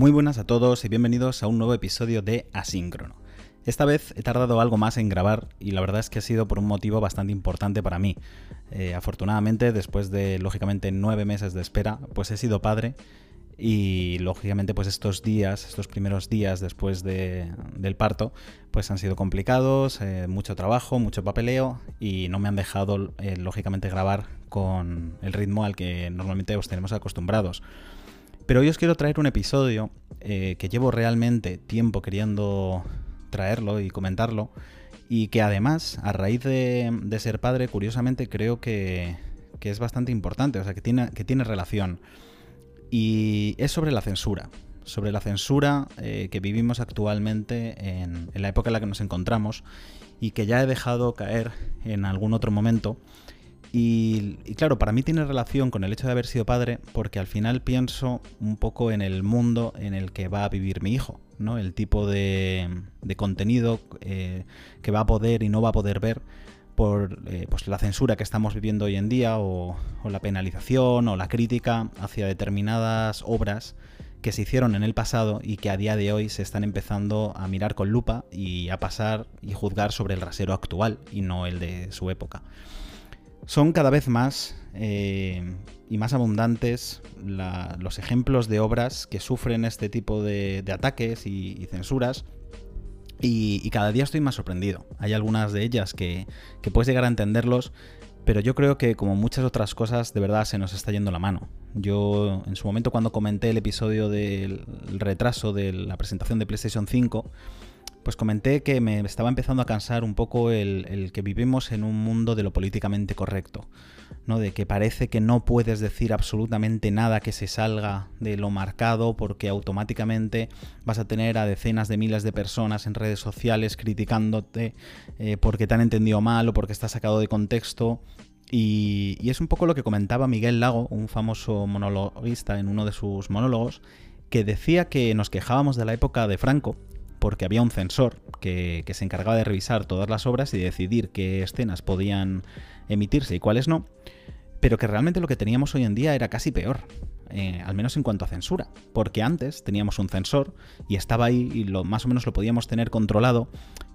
Muy buenas a todos y bienvenidos a un nuevo episodio de Asíncrono. Esta vez he tardado algo más en grabar y la verdad es que ha sido por un motivo bastante importante para mí. Eh, afortunadamente, después de lógicamente nueve meses de espera, pues he sido padre y lógicamente pues estos días, estos primeros días después del parto, pues han sido complicados, eh, mucho trabajo, mucho papeleo y no me han dejado eh, lógicamente grabar con el ritmo al que normalmente os tenemos acostumbrados. Pero hoy os quiero traer un episodio eh, que llevo realmente tiempo queriendo traerlo y comentarlo y que además a raíz de, ser padre curiosamente creo que, es bastante importante, o sea que tiene, que tiene relación y es sobre la censura, sobre la censura eh, que vivimos actualmente en, la época en la que nos encontramos y que ya he dejado caer en algún otro momento. Y, claro, para mí tiene relación con el hecho de haber sido padre porque al final pienso un poco en el mundo en el que va a vivir mi hijo, ¿no? El tipo de, contenido eh, que va a poder y no va a poder ver por eh, pues la censura que estamos viviendo hoy en día o, la penalización o la crítica hacia determinadas obras que se hicieron en el pasado y que a día de hoy se están empezando a mirar con lupa y a pasar y juzgar sobre el rasero actual y no el de su época. Son cada vez más eh, y más abundantes los ejemplos de obras que sufren este tipo de, ataques y censuras y, cada día estoy más sorprendido. Hay algunas de ellas que, puedes llegar a entenderlos, pero yo creo que como muchas otras cosas, de verdad se nos está yendo la mano. Yo en su momento cuando comenté el episodio del retraso de la presentación de PlayStation 5, pues comenté que me estaba empezando a cansar un poco el, que vivimos en un mundo de lo políticamente correcto, ¿no? De que parece que no puedes decir absolutamente nada que se salga de lo marcado porque automáticamente vas a tener a decenas de miles de personas en redes sociales criticándote eh, porque te han entendido mal o porque estás sacado de contexto. Y, y es un poco lo que comentaba Miguel Lago, un famoso monologuista en uno de sus monólogos, que decía que nos quejábamos de la época de Franco porque había un censor que, se encargaba de revisar todas las obras y decidir qué escenas podían emitirse y cuáles no, pero que realmente lo que teníamos hoy en día era casi peor. Eh, al menos en cuanto a censura, porque antes teníamos un censor y estaba ahí y lo, más o menos lo podíamos tener controlado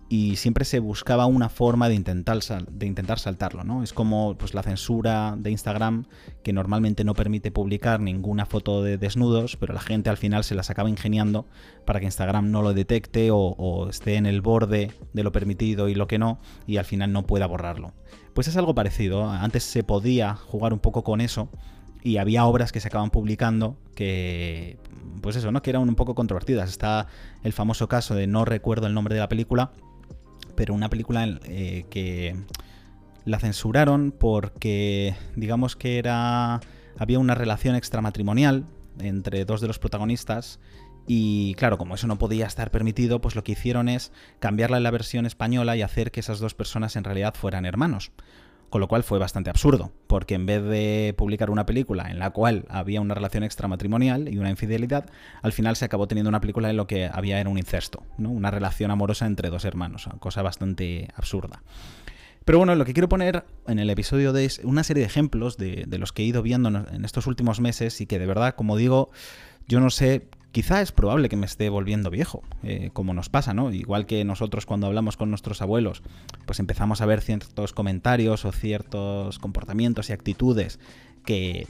y siempre se buscaba una forma de intentar, de intentar saltarlo, ¿no? Es como pues, la censura de Instagram, que normalmente no permite publicar ninguna foto de desnudos, pero la gente al final se las acaba ingeniando para que Instagram no lo detecte o, esté en el borde de lo permitido y lo que no, y al final no pueda borrarlo. Pues es algo parecido, antes se podía jugar un poco con eso, y había obras que se acaban publicando que, pues eso, ¿no? Que eran un poco controvertidas. Está el famoso caso de no recuerdo el nombre de la película, pero una película eh, que la censuraron porque digamos que era había una relación extramatrimonial entre dos de los protagonistas y claro, como eso no podía estar permitido, pues lo que hicieron es cambiarla en la versión española y hacer que esas dos personas en realidad fueran hermanos. Con lo cual fue bastante absurdo, porque en vez de publicar una película en la cual había una relación extramatrimonial y una infidelidad, al final se acabó teniendo una película en lo que había era un incesto, ¿no? una relación amorosa entre dos hermanos, cosa bastante absurda. Pero bueno, lo que quiero poner en el episodio de es una serie de ejemplos de, de los que he ido viendo en estos últimos meses y que de verdad, como digo, yo no sé quizá es probable que me esté volviendo viejo, eh, como nos pasa, ¿no? Igual que nosotros cuando hablamos con nuestros abuelos, pues empezamos a ver ciertos comentarios o ciertos comportamientos y actitudes que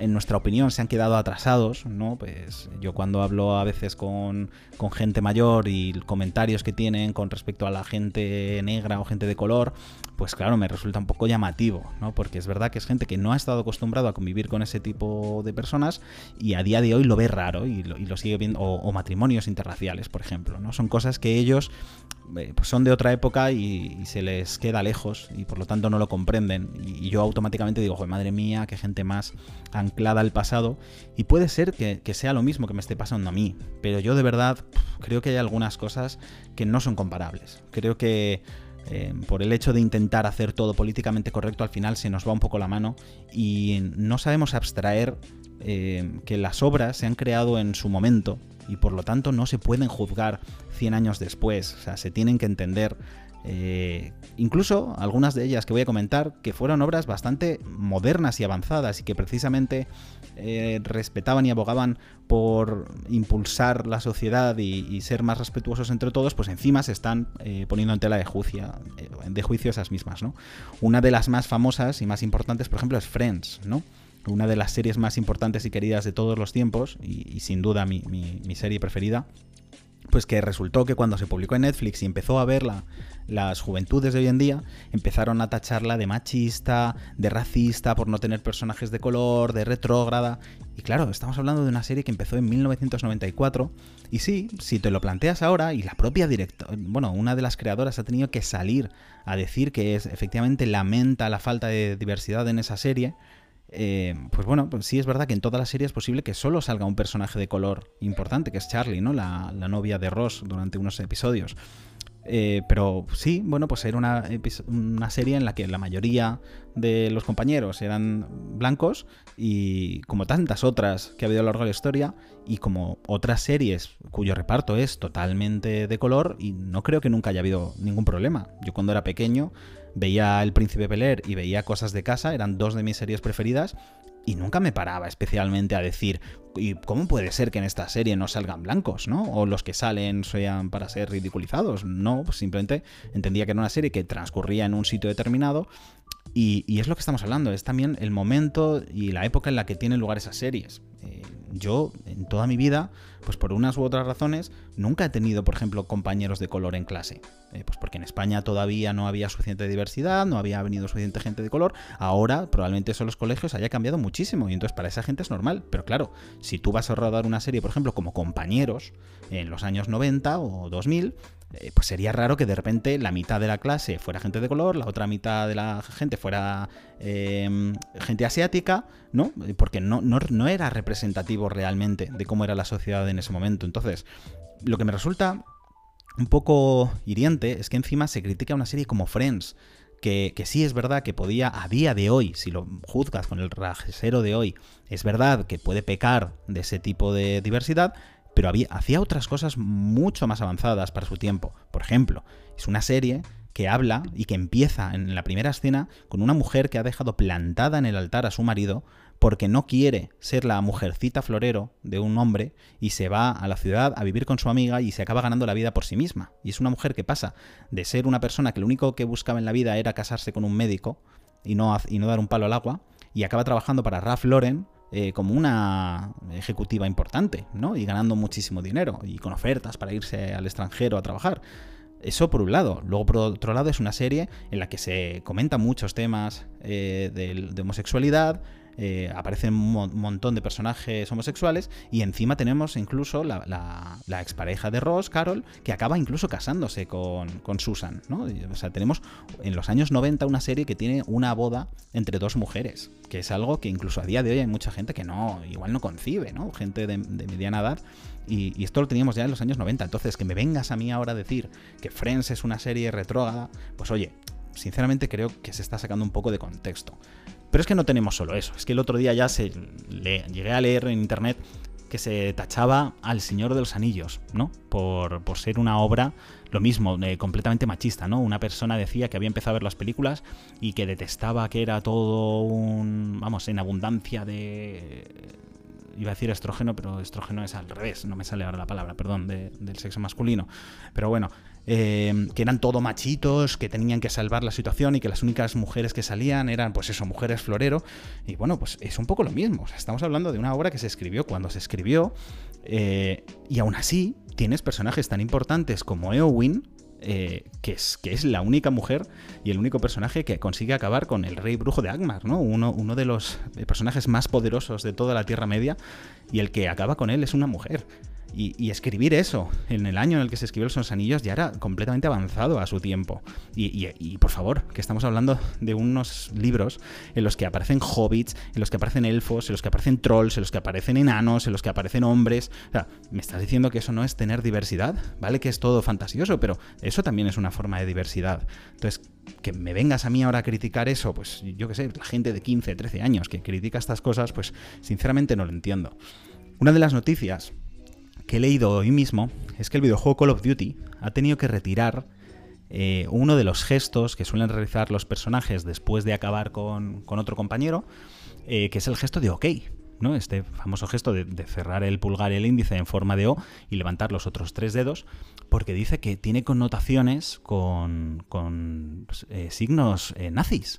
en nuestra opinión se han quedado atrasados, ¿no? Pues yo cuando hablo a veces con, gente mayor y comentarios que tienen con respecto a la gente negra o gente de color, pues claro, me resulta un poco llamativo, ¿no? Porque es verdad que es gente que no ha estado acostumbrado a convivir con ese tipo de personas y a día de hoy lo ve raro y lo, sigue viendo, o, matrimonios interraciales, por ejemplo, ¿no? Son cosas que ellos eh, pues son de otra época y, se les queda lejos y por lo tanto no lo comprenden. Y, yo automáticamente digo, madre mía, qué gente más anclada al pasado. Y puede ser que, sea lo mismo que me esté pasando a mí, pero yo de verdad creo que hay algunas cosas que no son comparables. Creo que eh, por el hecho de intentar hacer todo políticamente correcto, al final se nos va un poco la mano y no sabemos abstraer eh, que las obras se han creado en su momento y por lo tanto no se pueden juzgar 100 años después. O sea, se tienen que entender Eh, incluso algunas de ellas que voy a comentar que fueron obras bastante modernas y avanzadas y que precisamente eh, respetaban y abogaban por impulsar la sociedad y, ser más respetuosos entre todos, pues encima se están eh, poniendo en tela de juicio, de juicio esas mismas. Una de las más famosas y más importantes, por ejemplo, es Friends, ¿no? Una de las series más importantes y queridas de todos los tiempos, y, sin duda mi serie preferida, pues que resultó que cuando se publicó en Netflix y empezó a verla las juventudes de hoy en día, empezaron a tacharla de machista, de racista, por no tener personajes de color, de retrógrada. Y claro, estamos hablando de una serie que empezó en 1994. Y sí, si te lo planteas ahora, y la propia directora, bueno, una de las creadoras ha tenido que salir a decir que es, efectivamente lamenta la falta de diversidad en esa serie, eh, pues bueno, pues sí es verdad que en toda la serie es posible que solo salga un personaje de color importante, que es Charlie, ¿no? La, novia de Ross durante unos episodios. Eh, pero sí, bueno, pues era una, una, serie en la que la mayoría de los compañeros eran blancos y como tantas otras que ha habido a lo largo de la historia y como otras series cuyo reparto es totalmente de color y no creo que nunca haya habido ningún problema. Yo cuando era pequeño veía El Príncipe Peler y veía Cosas de Casa, eran dos de mis series preferidas y nunca me paraba especialmente a decir, ¿y cómo puede ser que en esta serie no salgan blancos, ¿no? O los que salen sean para ser ridiculizados. No, pues simplemente entendía que era una serie que transcurría en un sitio determinado y, es lo que estamos hablando, es también el momento y la época en la que tienen lugar esas series. Eh, yo, en toda mi vida, pues por unas u otras razones, nunca he tenido, por ejemplo, compañeros de color en clase. Eh, pues porque en España todavía no había suficiente diversidad, no había venido suficiente gente de color. Ahora, probablemente eso en los colegios haya cambiado muchísimo y entonces para esa gente es normal. Pero claro, si tú vas a rodar una serie, por ejemplo, como compañeros en los años 90 o 2000, eh, pues sería raro que de repente la mitad de la clase fuera gente de color, la otra mitad de la gente fuera em, gente asiática, ¿no? Porque no, no, era representativo realmente de cómo era la sociedad en ese momento. Entonces, lo que me resulta un poco hiriente es que encima se critica una serie como Friends. Que, que, sí es verdad que podía, a día de hoy, si lo juzgas con el rajero de hoy, es verdad que puede pecar de ese tipo de diversidad, pero había, hacía otras cosas mucho más avanzadas para su tiempo. Por ejemplo, es una serie que habla y que empieza en la primera escena con una mujer que ha dejado plantada en el altar a su marido porque no quiere ser la mujercita florero de un hombre y se va a la ciudad a vivir con su amiga y se acaba ganando la vida por sí misma. Y es una mujer que pasa de ser una persona que lo único que buscaba en la vida era casarse con un médico y no, y no dar un palo al agua y acaba trabajando para Ralph Lauren eh, como una ejecutiva importante, ¿no? Y ganando muchísimo dinero y con ofertas para irse al extranjero a trabajar. Eso por un lado. Luego, por otro lado, es una serie en la que se comentan muchos temas eh, de, homosexualidad, eh, aparecen un montón de personajes homosexuales y encima tenemos incluso la, la, expareja de Ross, Carol, que acaba incluso casándose con, Susan. ¿no? O sea, tenemos en los años 90 una serie que tiene una boda entre dos mujeres, que es algo que incluso a día de hoy hay mucha gente que no, igual no concibe, ¿no? Gente de, mediana edad. Y, y, esto lo teníamos ya en los años 90. Entonces, que me vengas a mí ahora a decir que Friends es una serie retrógrada, pues oye, sinceramente creo que se está sacando un poco de contexto. Pero es que no tenemos solo eso, es que el otro día ya se le, llegué a leer en internet que se tachaba al Señor de los Anillos, ¿no? Por, ser una obra, lo mismo, eh, completamente machista, ¿no? Una persona decía que había empezado a ver las películas y que detestaba que era todo un, vamos, en abundancia de iba a decir estrógeno, pero estrógeno es al revés, no me sale ahora la palabra, perdón, del sexo masculino. Pero bueno, eh, que eran todo machitos, que tenían que salvar la situación y que las únicas mujeres que salían eran, pues eso, mujeres florero. Y bueno, pues es un poco lo mismo. estamos hablando de una obra que se escribió cuando se escribió, eh, y aún así tienes personajes tan importantes como Eowyn, eh, que, es, que es la única mujer y el único personaje que consigue acabar con el rey brujo de Agmar, ¿no? Uno, uno de los personajes más poderosos de toda la Tierra Media y el que acaba con él es una mujer. Y, escribir eso en el año en el que se escribió Los Anillos ya era completamente avanzado a su tiempo. Y, por favor, que estamos hablando de unos libros en los que aparecen hobbits, en los que aparecen elfos, en los que aparecen trolls, en los que aparecen enanos, en los que aparecen hombres. O sea, me estás diciendo que eso no es tener diversidad, ¿vale? Que es todo fantasioso, pero eso también es una forma de diversidad. Entonces, que me vengas a mí ahora a criticar eso, pues yo qué sé, la gente de 15, 13 años que critica estas cosas, pues sinceramente no lo entiendo. Una de las noticias que he leído hoy mismo es que el videojuego Call of Duty ha tenido que retirar eh, uno de los gestos que suelen realizar los personajes después de acabar con, otro compañero, eh, que es el gesto de OK. ¿no? Este famoso gesto de, cerrar el pulgar y el índice en forma de O y levantar los otros tres dedos, porque dice que tiene connotaciones con, con pues, signos nazis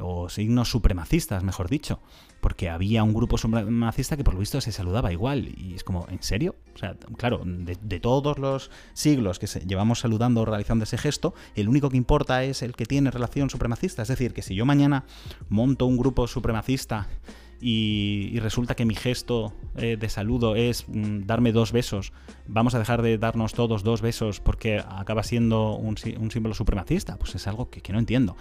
o signos supremacistas, mejor dicho, porque había un grupo supremacista que por lo visto se saludaba igual. Y es como, ¿en serio? O sea, claro, de, todos los siglos que llevamos saludando o realizando ese gesto, el único que importa es el que tiene relación supremacista. Es decir, que si yo mañana monto un grupo supremacista y, resulta que mi gesto eh, de saludo es mm, darme dos besos, vamos a dejar de darnos todos dos besos porque acaba siendo un, símbolo supremacista, pues es algo que, no entiendo.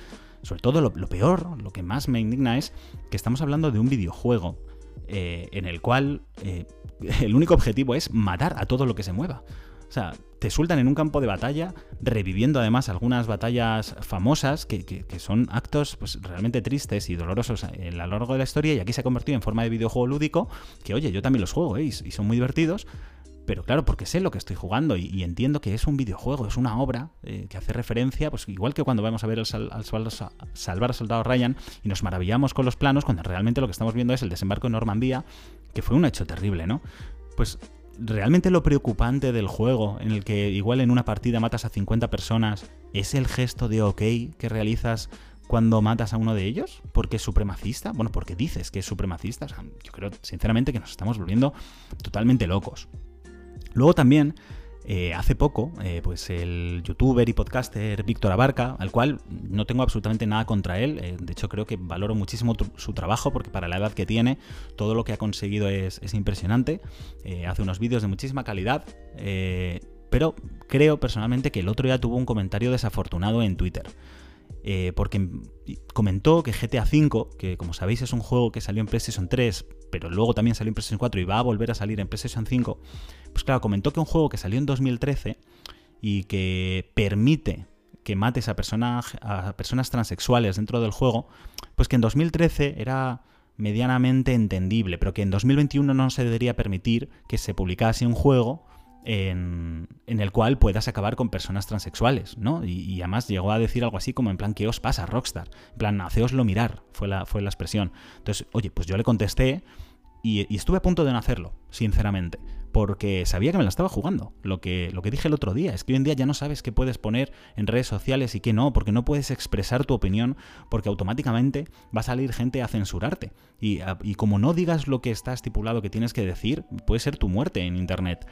Sobre todo lo, peor, lo que más me indigna es que estamos hablando de un videojuego eh, en el cual eh, el único objetivo es matar a todo lo que se mueva. O sea, te sueltan en un campo de batalla, reviviendo además algunas batallas famosas, que, son actos pues, realmente tristes y dolorosos a lo largo de la historia, y aquí se ha convertido en forma de videojuego lúdico, que oye, yo también los juego, ¿eh? y son muy divertidos, pero claro, porque sé lo que estoy jugando y, entiendo que es un videojuego, es una obra eh, que hace referencia, pues igual que cuando vamos a ver al, salvar al soldado Ryan y nos maravillamos con los planos, cuando realmente lo que estamos viendo es el desembarco en Normandía, que fue un hecho terrible, ¿no? Pues realmente lo preocupante del juego, en el que igual en una partida matas a 50 personas, es el gesto de ok que realizas cuando matas a uno de ellos? ¿Porque es supremacista? Bueno, porque dices que es supremacista. yo creo sinceramente que nos estamos volviendo totalmente locos. Luego también, eh, hace poco, eh, pues el youtuber y podcaster Víctor Abarca, al cual no tengo absolutamente nada contra él, eh, de hecho creo que valoro muchísimo su trabajo porque para la edad que tiene, todo lo que ha conseguido es, es impresionante, hace unos vídeos de muchísima calidad, pero creo personalmente que el otro día tuvo un comentario desafortunado en Twitter. Porque comentó que GTA V, que como sabéis es un juego que salió en PlayStation 3, pero luego también salió en PlayStation 4 y va a volver a salir en PlayStation 5, pues claro, comentó que un juego que salió en 2013 y que permite que mates a, a personas transexuales dentro del juego, pues que en 2013 era medianamente entendible, pero que en 2021 no se debería permitir que se publicase un juego en, el cual puedas acabar con personas transexuales, ¿no? Y, además llegó a decir algo así como en plan, ¿qué os pasa, Rockstar? En plan, haceoslo mirar, fue la, fue la expresión. Entonces, oye, pues yo le contesté y, estuve a punto de no hacerlo, sinceramente, porque sabía que me la estaba jugando. Lo que, lo que dije el otro día es que hoy en día ya no sabes qué puedes poner en redes sociales y qué no, porque no puedes expresar tu opinión, porque automáticamente va a salir gente a censurarte. Y, y como no digas lo que está estipulado que tienes que decir, puede ser tu muerte en Internet.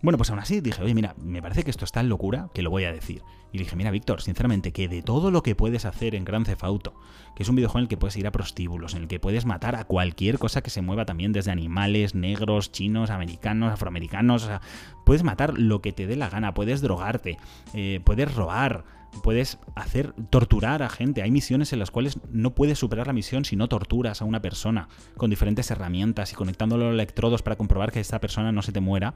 Bueno, pues aún así dije, oye, mira, me parece que esto está en locura que lo voy a decir. Y dije, mira, Víctor, sinceramente, que de todo lo que puedes hacer en Gran Theft Auto, que es un videojuego en el que puedes ir a prostíbulos, en el que puedes matar a cualquier cosa que se mueva también, desde animales, negros, chinos, americanos, afroamericanos, o sea, puedes matar lo que te dé la gana, puedes drogarte, eh, puedes robar, puedes hacer torturar a gente. Hay misiones en las cuales no puedes superar la misión si no torturas a una persona con diferentes herramientas y conectándolo a electrodos para comprobar que esta persona no se te muera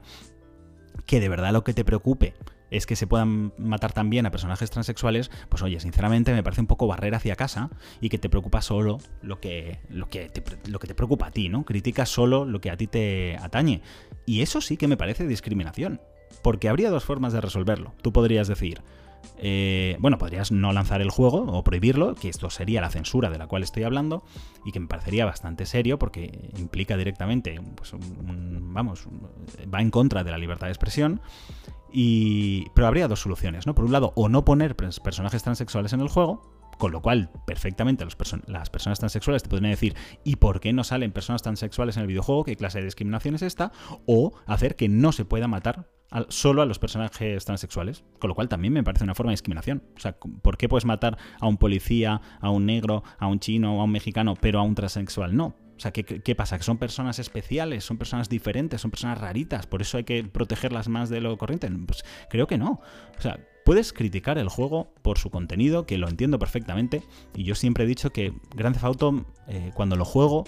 que de verdad lo que te preocupe es que se puedan matar también a personajes transexuales, pues oye, sinceramente me parece un poco barrera hacia casa y que te preocupa solo lo que, lo que, te, lo que te preocupa a ti, ¿no? Criticas solo lo que a ti te atañe. Y eso sí que me parece discriminación, porque habría dos formas de resolverlo. Tú podrías decir, eh, bueno, podrías no lanzar el juego o prohibirlo, que esto sería la censura de la cual estoy hablando y que me parecería bastante serio porque implica directamente, pues, vamos, va en contra de la libertad de expresión. Y, pero habría dos soluciones, ¿no? Por un lado, o no poner personajes transexuales en el juego, con lo cual perfectamente las personas transexuales te podrían decir ¿y por qué no salen personas transexuales en el videojuego? ¿Qué clase de discriminación es esta? O hacer que no se pueda matar solo a los personajes transexuales, con lo cual también me parece una forma de discriminación. O sea, ¿por qué puedes matar a un policía, a un negro, a un chino a un mexicano, pero a un transexual no? O sea, ¿qué, ¿qué, pasa? ¿Que son personas especiales? ¿Son personas diferentes? ¿Son personas raritas? ¿Por eso hay que protegerlas más de lo corriente? Pues creo que no. O sea, puedes criticar el juego por su contenido, que lo entiendo perfectamente, y yo siempre he dicho que Grand Theft Auto, eh, cuando lo juego,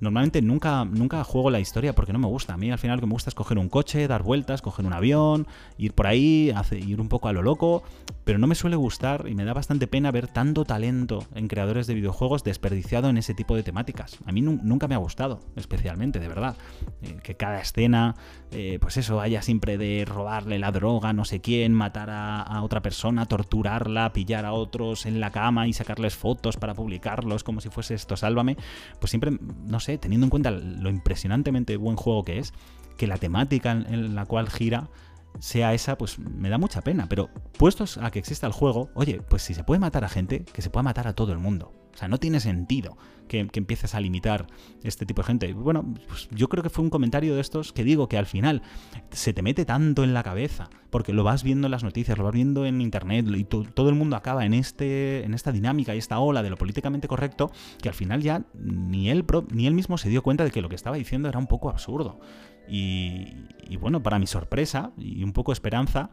Normalmente nunca, nunca juego la historia porque no me gusta. A mí al final lo que me gusta es coger un coche, dar vueltas, coger un avión, ir por ahí, ir un poco a lo loco, pero no me suele gustar y me da bastante pena ver tanto talento en creadores de videojuegos desperdiciado en ese tipo de temáticas. A mí nunca me ha gustado, especialmente, de verdad. Eh, que cada escena eh, pues eso, haya siempre de robarle la droga, no sé quién, matar a, otra persona, torturarla, pillar a otros en la cama y sacarles fotos para publicarlos como si fuese esto, sálvame, pues siempre, no sé, teniendo en cuenta lo impresionantemente buen juego que es, que la temática en la cual gira sea esa, pues me da mucha pena. Pero puestos a que exista el juego, oye, pues si se puede matar a gente, que se pueda matar a todo el mundo. O sea, no tiene sentido que, empieces a limitar este tipo de gente. Bueno, pues yo creo que fue un comentario de estos que digo que al final se te mete tanto en la cabeza, porque lo vas viendo en las noticias, lo vas viendo en internet, y todo el mundo acaba en, este, en esta dinámica y esta ola de lo políticamente correcto, que al final ya ni él, ni él mismo se dio cuenta de que lo que estaba diciendo era un poco absurdo. Y, bueno, para mi sorpresa y un poco esperanza,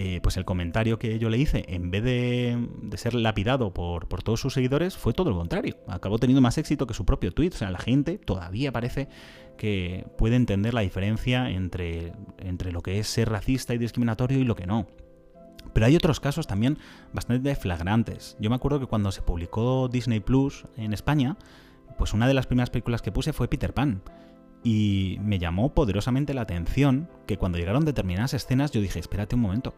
eh, pues el comentario que yo le hice, en vez de, ser lapidado por, todos sus seguidores, fue todo lo contrario. Acabó teniendo más éxito que su propio tweet. O sea, la gente todavía parece que puede entender la diferencia entre, entre lo que es ser racista y discriminatorio y lo que no. Pero hay otros casos también bastante flagrantes. Yo me acuerdo que cuando se publicó Disney Plus en España, pues una de las primeras películas que puse fue Peter Pan. Y me llamó poderosamente la atención que cuando llegaron determinadas escenas yo dije, espérate un momento,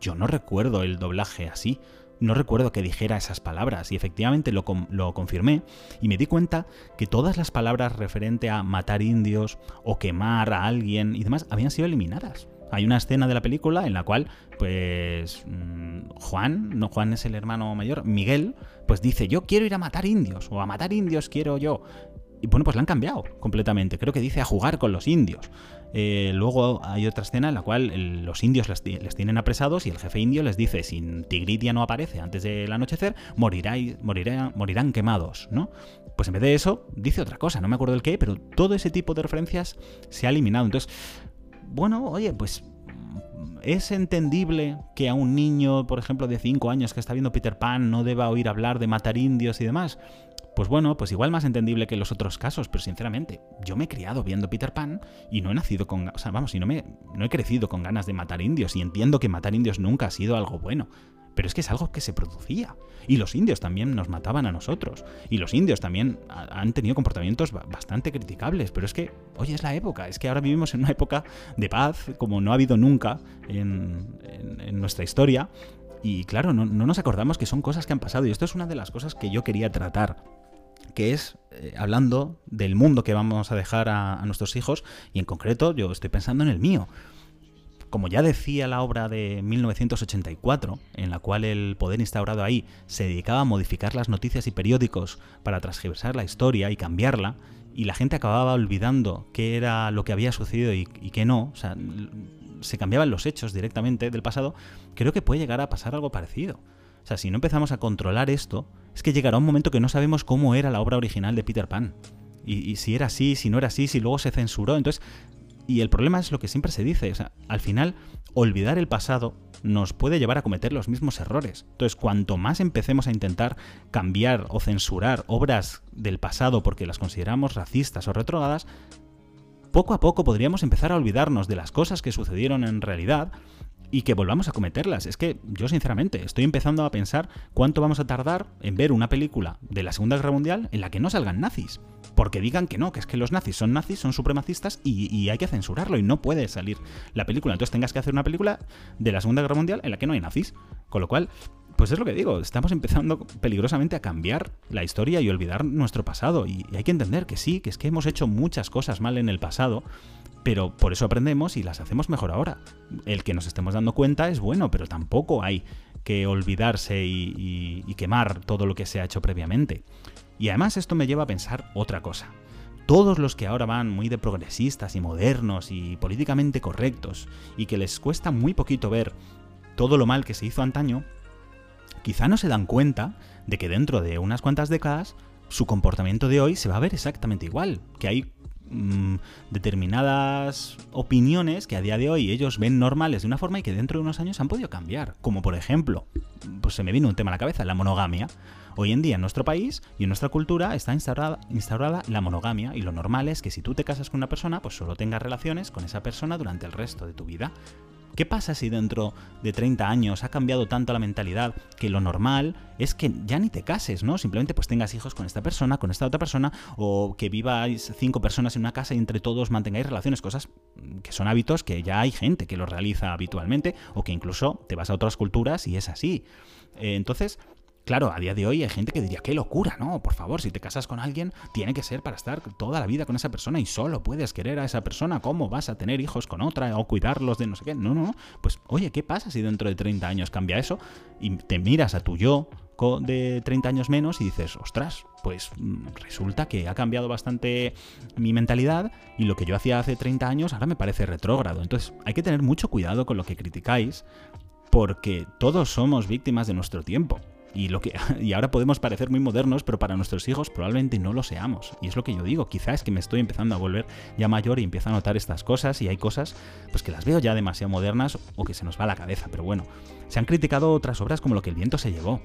yo no recuerdo el doblaje así, no recuerdo que dijera esas palabras y efectivamente lo, confirmé y me di cuenta que todas las palabras referente a matar indios o quemar a alguien y demás habían sido eliminadas. Hay una escena de la película en la cual, pues, mm, Juan, no Juan es el hermano mayor, Miguel, pues dice, yo quiero ir a matar indios, o a matar indios quiero yo. Y bueno, pues la han cambiado completamente. Creo que dice a jugar con los indios. Eh, luego hay otra escena en la cual los indios les, tienen apresados y el jefe indio les dice, si Tigridia no aparece antes del anochecer, morirá, morirán quemados, ¿no? Pues en vez de eso, dice otra cosa, no me acuerdo del qué, pero todo ese tipo de referencias se ha eliminado. Entonces, bueno, oye, pues ¿Es entendible que a un niño, por ejemplo, de 5 años que está viendo Peter Pan no deba oír hablar de matar indios y demás? Pues bueno, pues igual más entendible que los otros casos, pero sinceramente, yo me he criado viendo Peter Pan y no he nacido con, o sea, vamos, y no me no he crecido con ganas de matar indios y entiendo que matar indios nunca ha sido algo bueno. Pero es que es algo que se producía. Y los indios también nos mataban a nosotros. Y los indios también han tenido comportamientos bastante criticables. Pero es que hoy es la época. Es que ahora vivimos en una época de paz como no ha habido nunca en, nuestra historia. Y claro, no, nos acordamos que son cosas que han pasado. Y esto es una de las cosas que yo quería tratar que es eh, hablando del mundo que vamos a dejar a, nuestros hijos y en concreto yo estoy pensando en el mío. Como ya decía la obra de 1984, en la cual el poder instaurado ahí se dedicaba a modificar las noticias y periódicos para transgiversar la historia y cambiarla, y la gente acababa olvidando qué era lo que había sucedido y, y qué no, o sea, se cambiaban los hechos directamente del pasado, creo que puede llegar a pasar algo parecido. O sea, si no empezamos a controlar esto, es que llegará un momento que no sabemos cómo era la obra original de Peter Pan. Y, si era así, si no era así, si luego se censuró. Entonces, y el problema es lo que siempre se dice. Al final, olvidar el pasado nos puede llevar a cometer los mismos errores. Entonces, cuanto más empecemos a intentar cambiar o censurar obras del pasado porque las consideramos racistas o retrógradas, poco a poco podríamos empezar a olvidarnos de las cosas que sucedieron en realidad y que volvamos a cometerlas. Es que yo sinceramente estoy empezando a pensar cuánto vamos a tardar en ver una película de la Segunda Guerra Mundial en la que no salgan nazis. Porque digan que no, que es que los nazis son nazis, son supremacistas y, hay que censurarlo y no puede salir la película. Entonces tengas que hacer una película de la Segunda Guerra Mundial en la que no hay nazis. Con lo cual, pues es lo que digo, estamos empezando peligrosamente a cambiar la historia y olvidar nuestro pasado. Y hay que entender que sí, que es que hemos hecho muchas cosas mal en el pasado pero por eso aprendemos y las hacemos mejor ahora. El que nos estemos dando cuenta es bueno, pero tampoco hay que olvidarse y, quemar todo lo que se ha hecho previamente. Y además esto me lleva a pensar otra cosa. Todos los que ahora van muy de progresistas y modernos y políticamente correctos y que les cuesta muy poquito ver todo lo mal que se hizo antaño, quizá no se dan cuenta de que dentro de unas cuantas décadas su comportamiento de hoy se va a ver exactamente igual, que hay Mm, determinadas opiniones que a día de hoy ellos ven normales de una forma y que dentro de unos años han podido cambiar. Como por ejemplo, pues se me vino un tema a la cabeza, la monogamia. Hoy en día en nuestro país y en nuestra cultura está instaurada, instaurada, la monogamia y lo normal es que si tú te casas con una persona, pues solo tengas relaciones con esa persona durante el resto de tu vida. ¿Qué pasa si dentro de 30 años ha cambiado tanto la mentalidad que lo normal es que ya ni te cases, ¿no? Simplemente pues tengas hijos con esta persona, con esta otra persona, o que viváis cinco personas en una casa y entre todos mantengáis relaciones, cosas que son hábitos que ya hay gente que lo realiza habitualmente, o que incluso te vas a otras culturas y es así. Eh, entonces, Claro, a día de hoy hay gente que diría, qué locura, ¿no? Por favor, si te casas con alguien, tiene que ser para estar toda la vida con esa persona y solo puedes querer a esa persona. ¿Cómo vas a tener hijos con otra o cuidarlos de no sé qué? No, no, no. Pues, oye, ¿qué pasa si dentro de 30 años cambia eso? Y te miras a tu yo de 30 años menos y dices, ostras, pues mm, resulta que ha cambiado bastante mi mentalidad y lo que yo hacía hace 30 años ahora me parece retrógrado. Entonces hay que tener mucho cuidado con lo que criticáis porque todos somos víctimas de nuestro tiempo. Y, lo que, y ahora podemos parecer muy modernos, pero para nuestros hijos probablemente no lo seamos. Y es lo que yo digo, quizás es que me estoy empezando a volver ya mayor y empiezo a notar estas cosas y hay cosas pues que las veo ya demasiado modernas o que se nos va a la cabeza. Pero bueno, se han criticado otras obras como Lo que el viento se llevó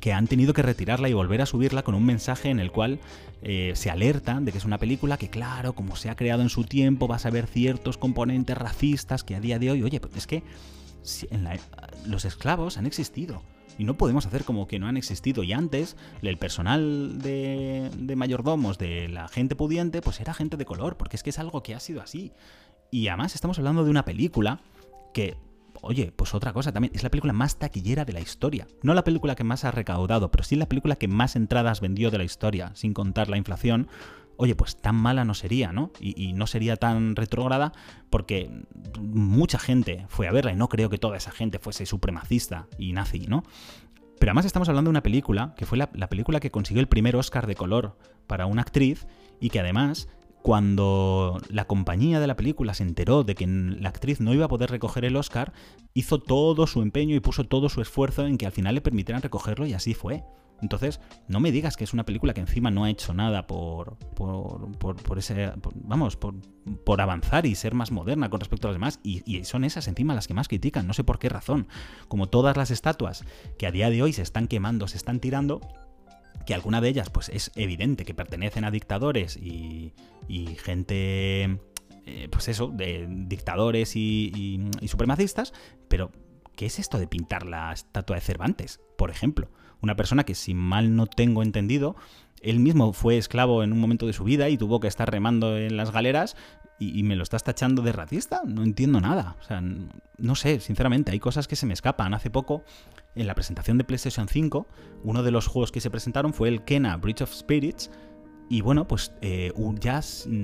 que han tenido que retirarla y volver a subirla con un mensaje en el cual eh, se alerta de que es una película que, claro, como se ha creado en su tiempo, vas a ver ciertos componentes racistas que a día de hoy, oye, pues es que los esclavos han existido y no podemos hacer como que no han existido. Y antes, el personal de, de mayordomos de la gente pudiente, pues era gente de color, porque es que es algo que ha sido así. Y además estamos hablando de una película que oye, pues otra cosa también, es la película más taquillera de la historia. No la película que más ha recaudado, pero sí la película que más entradas vendió de la historia, sin contar la inflación, oye, pues tan mala no sería, ¿no? Y, no sería tan retrógrada porque mucha gente fue a verla y no creo que toda esa gente fuese supremacista y nazi, ¿no? Pero además estamos hablando de una película que fue la, la película que consiguió el primer Oscar de color para una actriz y que además cuando la compañía de la película se enteró de que la actriz no iba a poder recoger el Oscar, hizo todo su empeño y puso todo su esfuerzo en que al final le permitieran recogerlo y así fue. Entonces, no me digas que es una película que encima no ha hecho nada por, por, ese, vamos, por, avanzar y ser más moderna con respecto a las demás. Y, y, son esas encima las que más critican, no sé por qué razón. Como todas las estatuas que a día de hoy se están quemando, se están tirando, que alguna de ellas, pues es evidente que pertenecen a dictadores y, gente, eh, pues eso, de dictadores y supremacistas, pero ¿qué es esto de pintar la estatua de Cervantes, por ejemplo? Una persona que, si mal no tengo entendido, él mismo fue esclavo en un momento de su vida y tuvo que estar remando en las galeras y, me lo estás tachando de racista. No entiendo nada. O sea, no sé, sinceramente, hay cosas que se me escapan. Hace poco, en la presentación de PlayStation 5, uno de los juegos que se presentaron fue el Kena Bridge of Spirits. Y bueno, pues eh, ya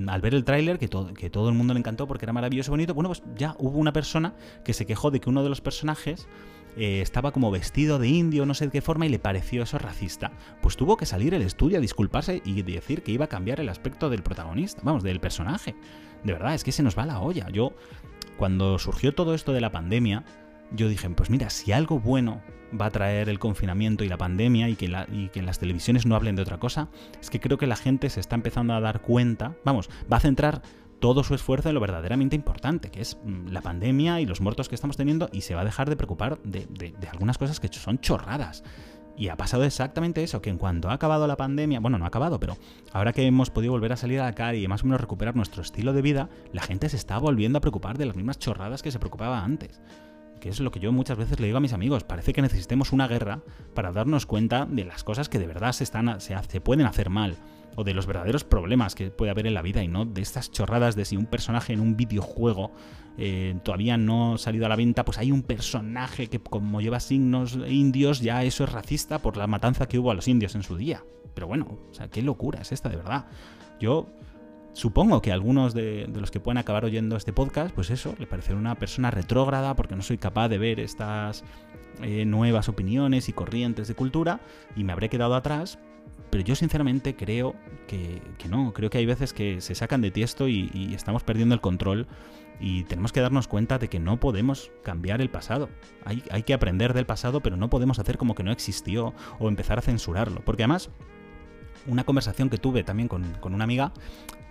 al ver el tráiler, que, que todo el mundo le encantó porque era maravilloso y bonito, bueno, pues ya hubo una persona que se quejó de que uno de los personajes eh, estaba como vestido de indio, no sé de qué forma, y le pareció eso racista. Pues tuvo que salir el estudio a disculparse y decir que iba a cambiar el aspecto del protagonista, vamos, del personaje. De verdad, es que se nos va la olla. Yo, cuando surgió todo esto de la pandemia, yo dije, pues mira, si algo bueno va a traer el confinamiento y la pandemia y que, y que las televisiones no hablen de otra cosa, es que creo que la gente se está empezando a dar cuenta, vamos, va a centrar todo su esfuerzo en lo verdaderamente importante, que es mm, la pandemia y los muertos que estamos teniendo, y se va a dejar de preocupar de, algunas cosas que son chorradas. Y ha pasado exactamente eso, que en cuanto ha acabado la pandemia, bueno, no ha acabado, pero ahora que hemos podido volver a salir a la calle y más o menos recuperar nuestro estilo de vida, la gente se está volviendo a preocupar de las mismas chorradas que se preocupaba antes. Que es lo que yo muchas veces le digo a mis amigos, parece que necesitemos una guerra para darnos cuenta de las cosas que de verdad se, están, se pueden hacer mal o de los verdaderos problemas que puede haber en la vida y no de estas chorradas de si un personaje en un videojuego eh, todavía no ha salido a la venta, pues hay un personaje que como lleva signos indios, ya eso es racista por la matanza que hubo a los indios en su día. Pero bueno, o sea, qué locura es esta de verdad. Yo supongo que algunos de, los que pueden acabar oyendo este podcast, pues eso, le parecerá una persona retrógrada porque no soy capaz de ver estas eh, nuevas opiniones y corrientes de cultura y me habré quedado atrás, pero yo sinceramente creo que, no, creo que hay veces que se sacan de tiesto y, estamos perdiendo el control y tenemos que darnos cuenta de que no podemos cambiar el pasado. Hay, hay, que aprender del pasado, pero no podemos hacer como que no existió o empezar a censurarlo. Porque además, una conversación que tuve también con, con una amiga,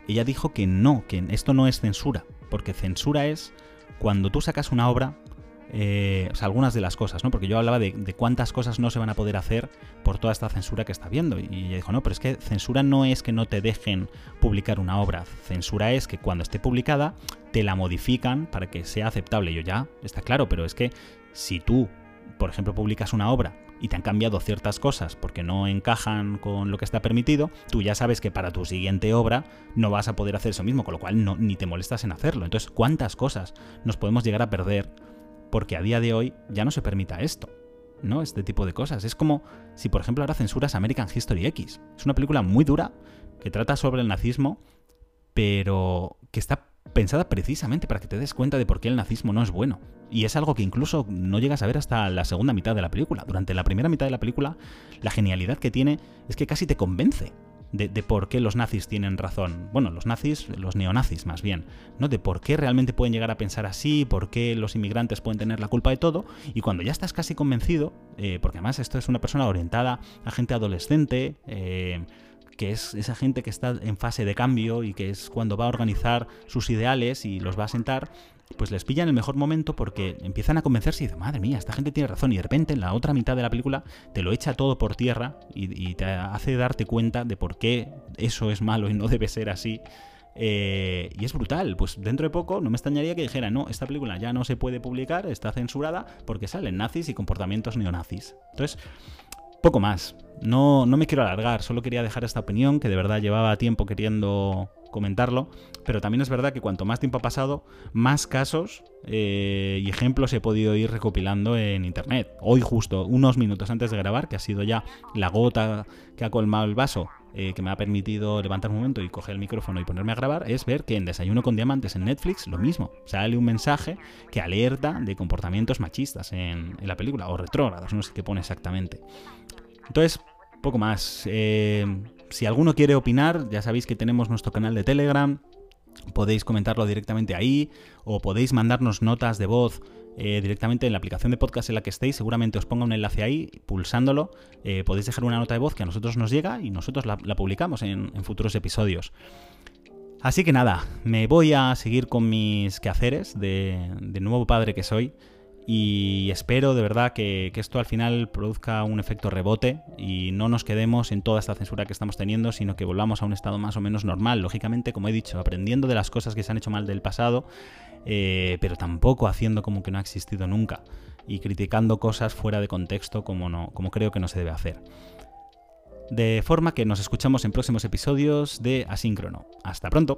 ella dijo que no, que esto no es censura, porque censura es cuando tú sacas una obra eh, algunas de las cosas, ¿no? Porque yo hablaba de, cuántas cosas no se van a poder hacer por toda esta censura que está habiendo. Y ella dijo, no, pero es que censura no es que no te dejen publicar una obra. Censura es que cuando esté publicada te la modifican para que sea aceptable. Yo ya, está claro, pero es que si tú, por ejemplo, publicas una obra y te han cambiado ciertas cosas porque no encajan con lo que está permitido, tú ya sabes que para tu siguiente obra no vas a poder hacer eso mismo, con lo cual ni te molestas en hacerlo. Entonces, ¿cuántas cosas nos podemos llegar a perder porque a día de hoy ya no se permita esto? ¿no? Este tipo de cosas. Es como si, por ejemplo, ahora censuras American History X. Es una película muy dura que trata sobre el nazismo, pero que está pensada precisamente para que te des cuenta de por qué el nazismo no es bueno. Y es algo que incluso no llegas a ver hasta la segunda mitad de la película. Durante la primera mitad de la película, la genialidad que tiene es que casi te convence de, por qué los nazis tienen razón. Bueno, los nazis, los neonazis más bien, ¿no? De por qué realmente pueden llegar a pensar así, por qué los inmigrantes pueden tener la culpa de todo. Y cuando ya estás casi convencido, eh, porque además esto es una persona orientada a gente adolescente, eh, que es esa gente que está en fase de cambio y que es cuando va a organizar sus ideales y los va a sentar, pues les pilla en el mejor momento porque empiezan a convencerse y dicen, madre mía, esta gente tiene razón. Y de repente en la otra mitad de la película te lo echa todo por tierra y, te hace darte cuenta de por qué eso es malo y no debe ser así. Eh, y es brutal, pues dentro de poco no me extrañaría que dijera, no, esta película ya no se puede publicar, está censurada porque salen nazis y comportamientos neonazis. Entonces, poco más. No, no me quiero alargar, solo quería dejar esta opinión que de verdad llevaba tiempo queriendo comentarlo, pero también es verdad que cuanto más tiempo ha pasado, más casos eh, y ejemplos he podido ir recopilando en internet. Hoy justo, unos minutos antes de grabar, que ha sido ya la gota que ha colmado el vaso, eh, que me ha permitido levantar un momento y coger el micrófono y ponerme a grabar, es ver que en Desayuno con Diamantes en Netflix lo mismo. Sale un mensaje que alerta de comportamientos machistas en, la película, o retrógrados, no sé qué pone exactamente. Entonces, poco más. Eh, si alguno quiere opinar, ya sabéis que tenemos nuestro canal de Telegram. Podéis comentarlo directamente ahí o podéis mandarnos notas de voz eh, directamente en la aplicación de podcast en la que estéis. Seguramente os ponga un enlace ahí, pulsándolo. Eh, podéis dejar una nota de voz que a nosotros nos llega y nosotros la, publicamos en, futuros episodios. Así que nada, me voy a seguir con mis quehaceres de nuevo padre que soy. Y espero de verdad que, esto al final produzca un efecto rebote y no nos quedemos en toda esta censura que estamos teniendo, sino que volvamos a un estado más o menos normal. Lógicamente, como he dicho, aprendiendo de las cosas que se han hecho mal del pasado, eh, pero tampoco haciendo como que no ha existido nunca y criticando cosas fuera de contexto como, no, como creo que no se debe hacer. De forma que nos escuchamos en próximos episodios de Asíncrono. Hasta pronto.